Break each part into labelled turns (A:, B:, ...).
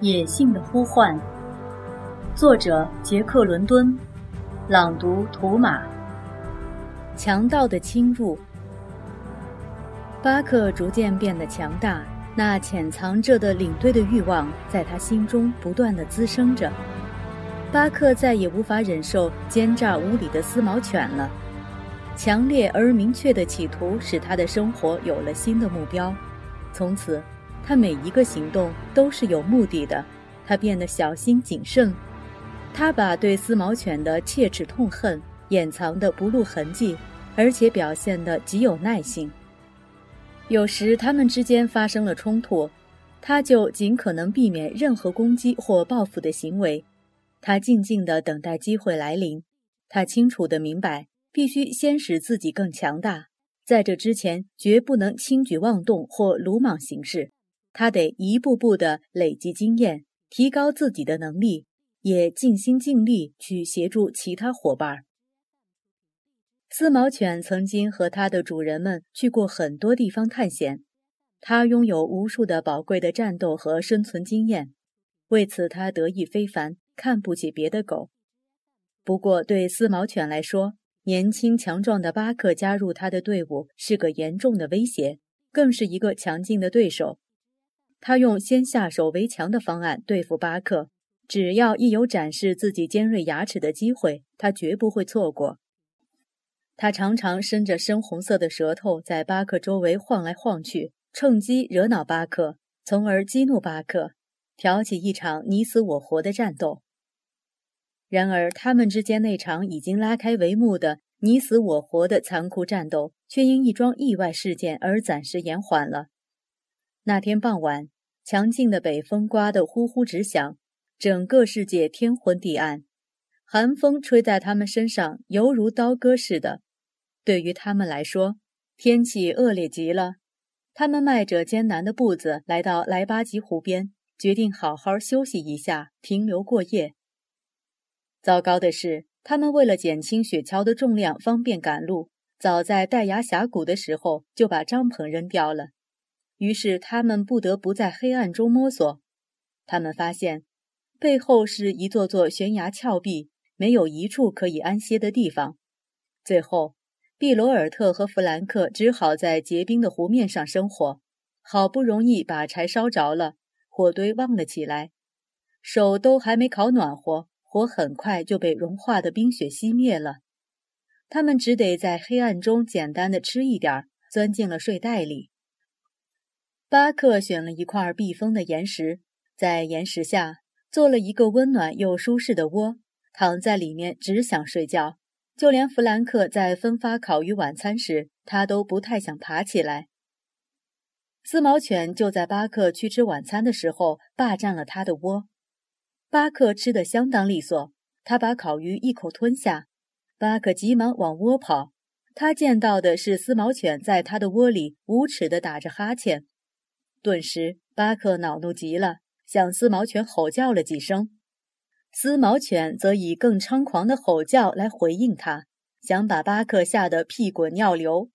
A: 野性的呼唤，作者杰克·伦敦，朗读图马。强盗的侵入。巴克逐渐变得强大，那潜藏着的领队的欲望在他心中不断的滋生着。巴克再也无法忍受奸诈无理的丝毛犬了，强烈而明确的企图使他的生活有了新的目标，从此。他每一个行动都是有目的的，他变得小心谨慎，他把对丝毛犬的切齿痛恨掩藏的不露痕迹，而且表现得极有耐心。有时他们之间发生了冲突，他就尽可能避免任何攻击或报复的行为，他静静地等待机会来临。他清楚地明白，必须先使自己更强大，在这之前绝不能轻举妄动或鲁莽行事。他得一步步地累积经验，提高自己的能力，也尽心尽力去协助其他伙伴。丝毛犬曾经和它的主人们去过很多地方探险，它拥有无数的宝贵的战斗和生存经验，为此它得意非凡，看不起别的狗。不过，对丝毛犬来说，年轻强壮的巴克加入他的队伍是个严重的威胁，更是一个强劲的对手。他用先下手为强的方案对付巴克，只要一有展示自己尖锐牙齿的机会，他绝不会错过。他常常伸着深红色的舌头在巴克周围晃来晃去，趁机惹恼巴克，从而激怒巴克，挑起一场你死我活的战斗。然而，他们之间那场已经拉开帷幕的你死我活的残酷战斗，却因一桩意外事件而暂时延缓了。那天傍晚，强劲的北风刮得呼呼直响，整个世界天昏地暗，寒风吹在他们身上犹如刀割似的。对于他们来说，天气恶劣极了。他们迈着艰难的步子来到莱巴吉湖边，决定好好休息一下，停留过夜。糟糕的是，他们为了减轻雪橇的重量，方便赶路，早在戴崖峡谷的时候就把帐篷扔掉了。于是他们不得不在黑暗中摸索。他们发现，背后是一座座悬崖峭壁，没有一处可以安歇的地方。最后，毕罗尔特和弗兰克只好在结冰的湖面上生火。好不容易把柴烧着了，火堆旺了起来，手都还没烤暖和，火很快就被融化的冰雪熄灭了。他们只得在黑暗中简单的吃一点，钻进了睡袋里。巴克选了一块避风的岩石，在岩石下做了一个温暖又舒适的窝，躺在里面只想睡觉。就连弗兰克在分发烤鱼晚餐时，他都不太想爬起来。丝毛犬就在巴克去吃晚餐的时候霸占了他的窝。巴克吃得相当利索，他把烤鱼一口吞下。巴克急忙往窝跑，他见到的是丝毛犬在他的窝里无耻地打着哈欠。顿时，巴克恼怒极了，向丝毛犬吼叫了几声。丝毛犬则以更猖狂的吼叫来回应他，想把巴克吓得屁滚尿流。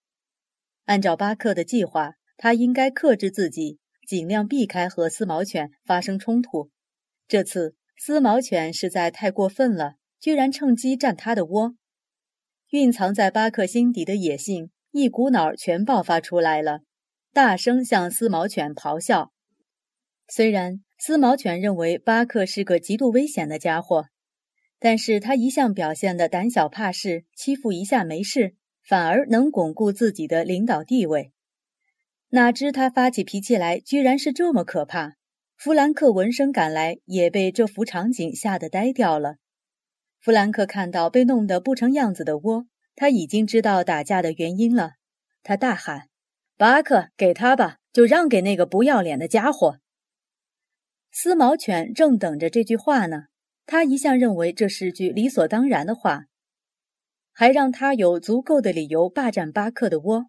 A: 按照巴克的计划，他应该克制自己，尽量避开和丝毛犬发生冲突。这次，丝毛犬实在太过分了，居然趁机占他的窝。蕴藏在巴克心底的野性一股脑全爆发出来了。大声向丝毛犬咆哮。虽然丝毛犬认为巴克是个极度危险的家伙，但是他一向表现的胆小怕事，欺负一下没事，反而能巩固自己的领导地位。哪知他发起脾气来，居然是这么可怕。弗兰克闻声赶来，也被这幅场景吓得呆掉了。弗兰克看到被弄得不成样子的窝，他已经知道打架的原因了。他大喊。巴克，给他吧，就让给那个不要脸的家伙。丝毛犬正等着这句话呢，他一向认为这是句理所当然的话，还让他有足够的理由霸占巴克的窝。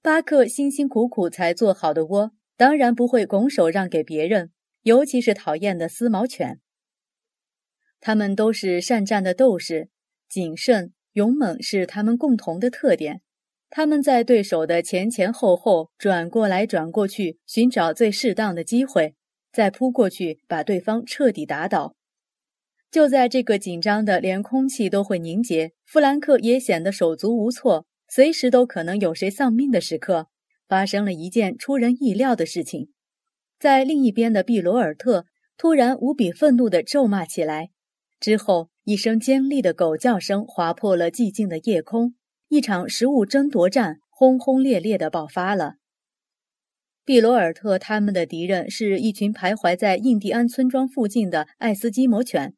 A: 巴克辛辛苦苦才做好的窝，当然不会拱手让给别人，尤其是讨厌的丝毛犬。他们都是善战的斗士，谨慎勇猛是他们共同的特点。他们在对手的前前后后转过来转过去，寻找最适当的机会，再扑过去把对方彻底打倒。就在这个紧张的连空气都会凝结，弗兰克也显得手足无措，随时都可能有谁丧命的时刻，发生了一件出人意料的事情。在另一边的毕罗尔特突然无比愤怒地咒骂起来，之后一声尖利的狗叫声划破了寂静的夜空，一场食物争夺战轰轰烈烈地爆发了。毕罗尔特他们的敌人是一群徘徊在印第安村庄附近的爱斯基摩犬。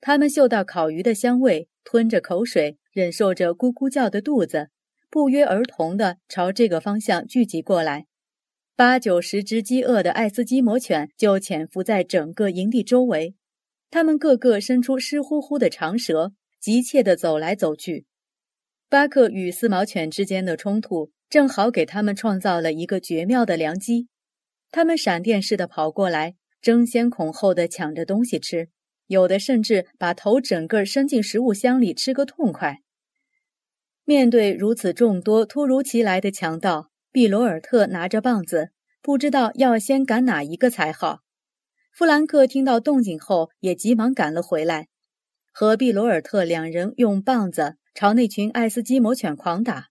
A: 他们嗅到烤鱼的香味，吞着口水，忍受着咕咕叫的肚子，不约而同地朝这个方向聚集过来。八九十只饥饿的爱斯基摩犬就潜伏在整个营地周围，它们个个伸出湿乎乎的长舌，急切地走来走去。巴克与四毛犬之间的冲突正好给他们创造了一个绝妙的良机，他们闪电似的跑过来，争先恐后的抢着东西吃。有的甚至把头整个伸进食物箱里吃个痛快。面对如此众多突如其来的强盗，毕罗尔特拿着棒子，不知道要先赶哪一个才好。弗兰克听到动静后，也急忙赶了回来，和毕罗尔特两人用棒子朝那群爱斯基摩犬狂打。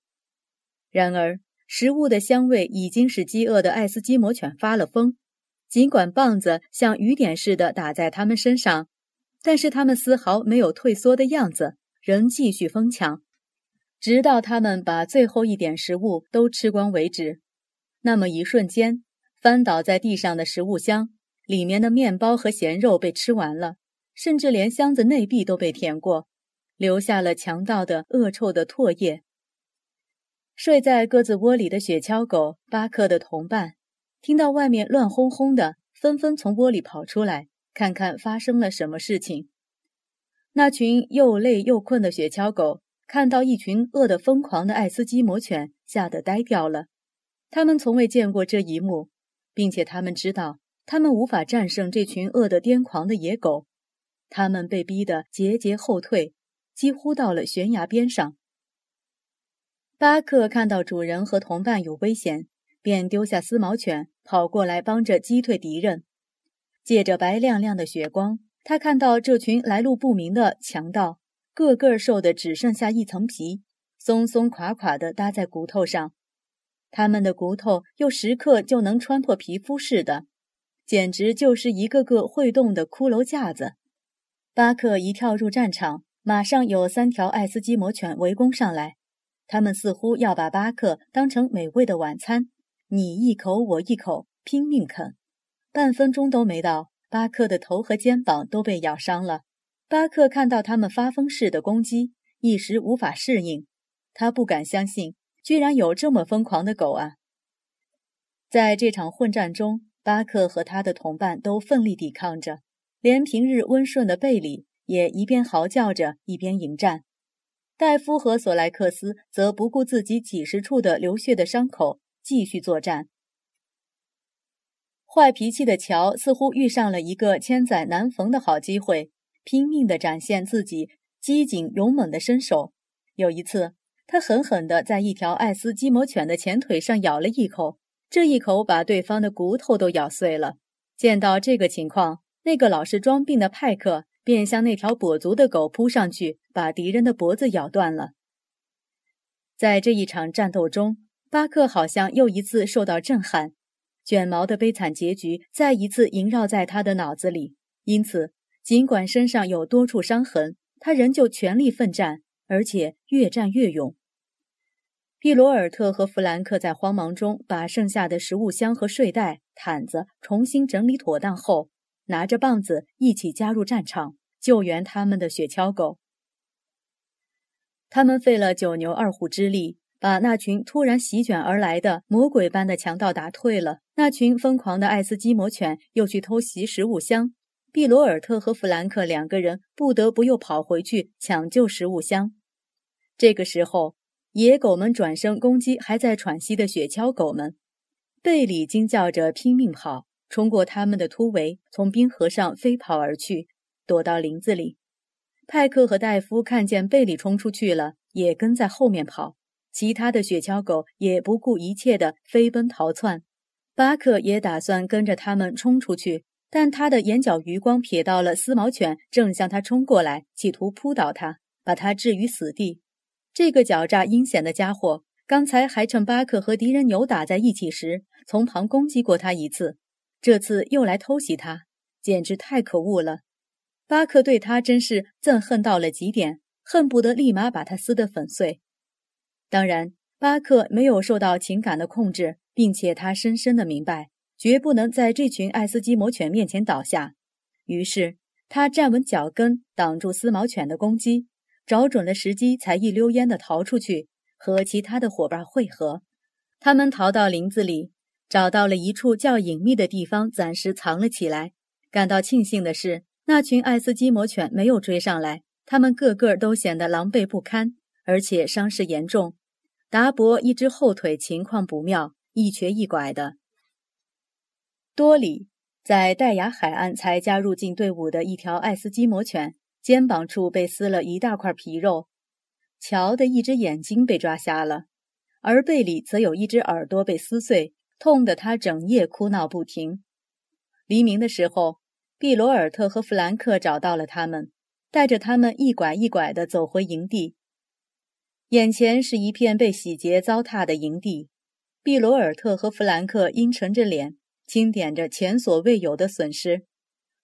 A: 然而，食物的香味已经使饥饿的爱斯基摩犬发了疯，尽管棒子像雨点似的打在他们身上。但是他们丝毫没有退缩的样子，仍继续疯抢，直到他们把最后一点食物都吃光为止。那么一瞬间，翻倒在地上的食物箱里面的面包和咸肉被吃完了，甚至连箱子内壁都被舔过，留下了强盗的恶臭的唾液。睡在鸽子窝里的雪橇狗巴克的同伴，听到外面乱哄哄的，纷纷从窝里跑出来。看看发生了什么事情。那群又累又困的雪橇狗看到一群饿得疯狂的爱斯基摩犬，吓得呆掉了。他们从未见过这一幕，并且他们知道他们无法战胜这群饿得癫狂的野狗。他们被逼得节节后退，几乎到了悬崖边上。巴克看到主人和同伴有危险，便丢下丝毛犬，跑过来帮着击退敌人。借着白亮亮的雪光，他看到这群来路不明的强盗，个个瘦的只剩下一层皮，松松垮垮的搭在骨头上。他们的骨头又时刻就能穿破皮肤似的，简直就是一个个会动的骷髅架子。巴克一跳入战场，马上有三条爱斯基摩犬围攻上来，他们似乎要把巴克当成美味的晚餐，你一口我一口，拼命啃。半分钟都没到，巴克的头和肩膀都被咬伤了。巴克看到他们发疯似的攻击，一时无法适应。他不敢相信，居然有这么疯狂的狗啊！在这场混战中，巴克和他的同伴都奋力抵抗着，连平日温顺的贝里也一边嚎叫着，一边迎战。戴夫和索莱克斯则不顾自己几十处的流血的伤口，继续作战。坏脾气的乔似乎遇上了一个千载难逢的好机会，拼命地展现自己机警勇猛的身手。有一次，他狠狠地在一条爱斯基摩犬的前腿上咬了一口，这一口把对方的骨头都咬碎了。见到这个情况，那个老是装病的派克便向那条跛足的狗扑上去，把敌人的脖子咬断了。在这一场战斗中，巴克好像又一次受到震撼。卷毛的悲惨结局再一次萦绕在他的脑子里，因此，尽管身上有多处伤痕，他仍旧全力奋战，而且越战越勇。毕罗尔特和弗兰克在慌忙中把剩下的食物箱和睡袋、毯子重新整理妥当后，拿着棒子一起加入战场，救援他们的雪橇狗。他们费了九牛二虎之力。把那群突然席卷而来的魔鬼般的强盗打退了。那群疯狂的爱斯基摩犬又去偷袭食物箱，毕罗尔特和弗兰克两个人不得不又跑回去抢救食物箱。这个时候，野狗们转身攻击还在喘息的雪橇狗们。贝里惊叫着拼命跑，冲过他们的突围，从冰河上飞跑而去，躲到林子里。派克和戴夫看见贝里冲出去了，也跟在后面跑。其他的雪橇狗也不顾一切地飞奔逃窜，巴克也打算跟着他们冲出去，但他的眼角余光瞥到了丝毛犬正向他冲过来，企图扑倒他，把他置于死地。这个狡诈阴险的家伙，刚才还趁巴克和敌人扭打在一起时，从旁攻击过他一次，这次又来偷袭他，简直太可恶了。巴克对他真是憎恨到了极点，恨不得立马把他撕得粉碎。当然，巴克没有受到情感的控制，并且他深深的明白。绝不能在这群爱斯基摩犬面前倒下。于是他站稳脚跟，挡住丝毛犬的攻击，找准了时机，才一溜烟的逃出去，和其他的伙伴汇合。他们逃到林子里，找到了一处较隐秘的地方，暂时藏了起来。感到庆幸的是，那群爱斯基摩犬没有追上来，他们个个都显得狼狈不堪，而且伤势严重。达伯一只后腿情况不妙，一瘸一拐的。多里在戴雅海岸才加入进队伍的一条爱斯基摩犬，肩膀处被撕了一大块皮肉；乔的一只眼睛被抓瞎了，而贝里则有一只耳朵被撕碎，痛得他整夜哭闹不停。黎明的时候，毕罗尔特和弗兰克找到了他们，带着他们一拐一拐地走回营地。眼前是一片被洗劫糟蹋的营地，毕罗尔特和弗兰克阴沉着脸。清点着前所未有的损失，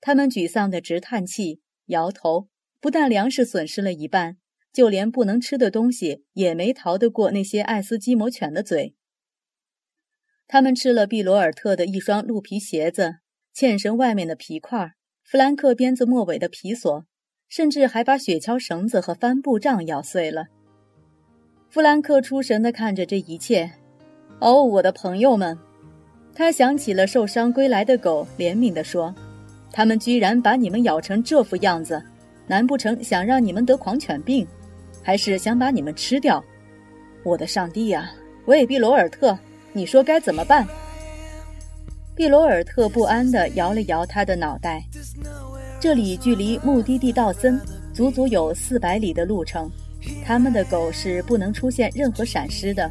A: 他们沮丧地直叹气，摇头。不但粮食损失了一半，就连不能吃的东西也没逃得过那些爱斯基摩犬的嘴。他们吃了毕罗尔特的一双鹿皮鞋子、欠绳外面的皮块、弗兰克鞭子末尾的皮索，甚至还把雪橇绳子和帆布杖咬碎了。弗兰克出神地看着这一切。哦，我的朋友们！他想起了受伤归来的狗，怜悯地说：“他们居然把你们咬成这副样子，难不成想让你们得狂犬病，还是想把你们吃掉？我的上帝呀！喂，毕罗尔特，你说该怎么办？”毕罗尔特不安地摇了摇他的脑袋。这里距离目的地道森足足有四百里的路程，他们的狗是不能出现任何闪失的。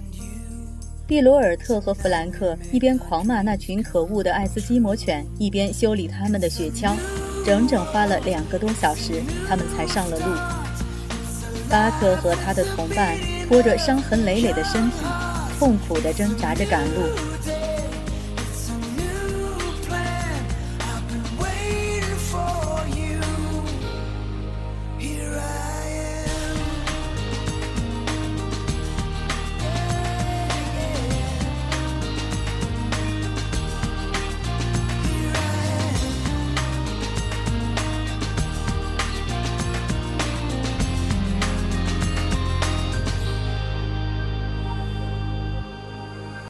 A: 毕罗尔特和弗兰克一边狂骂那群可恶的爱斯基摩犬，一边修理他们的雪橇，整整花了两个多小时，他们才上了路。巴克和他的同伴拖着伤痕累累的身体，痛苦地挣扎着赶路。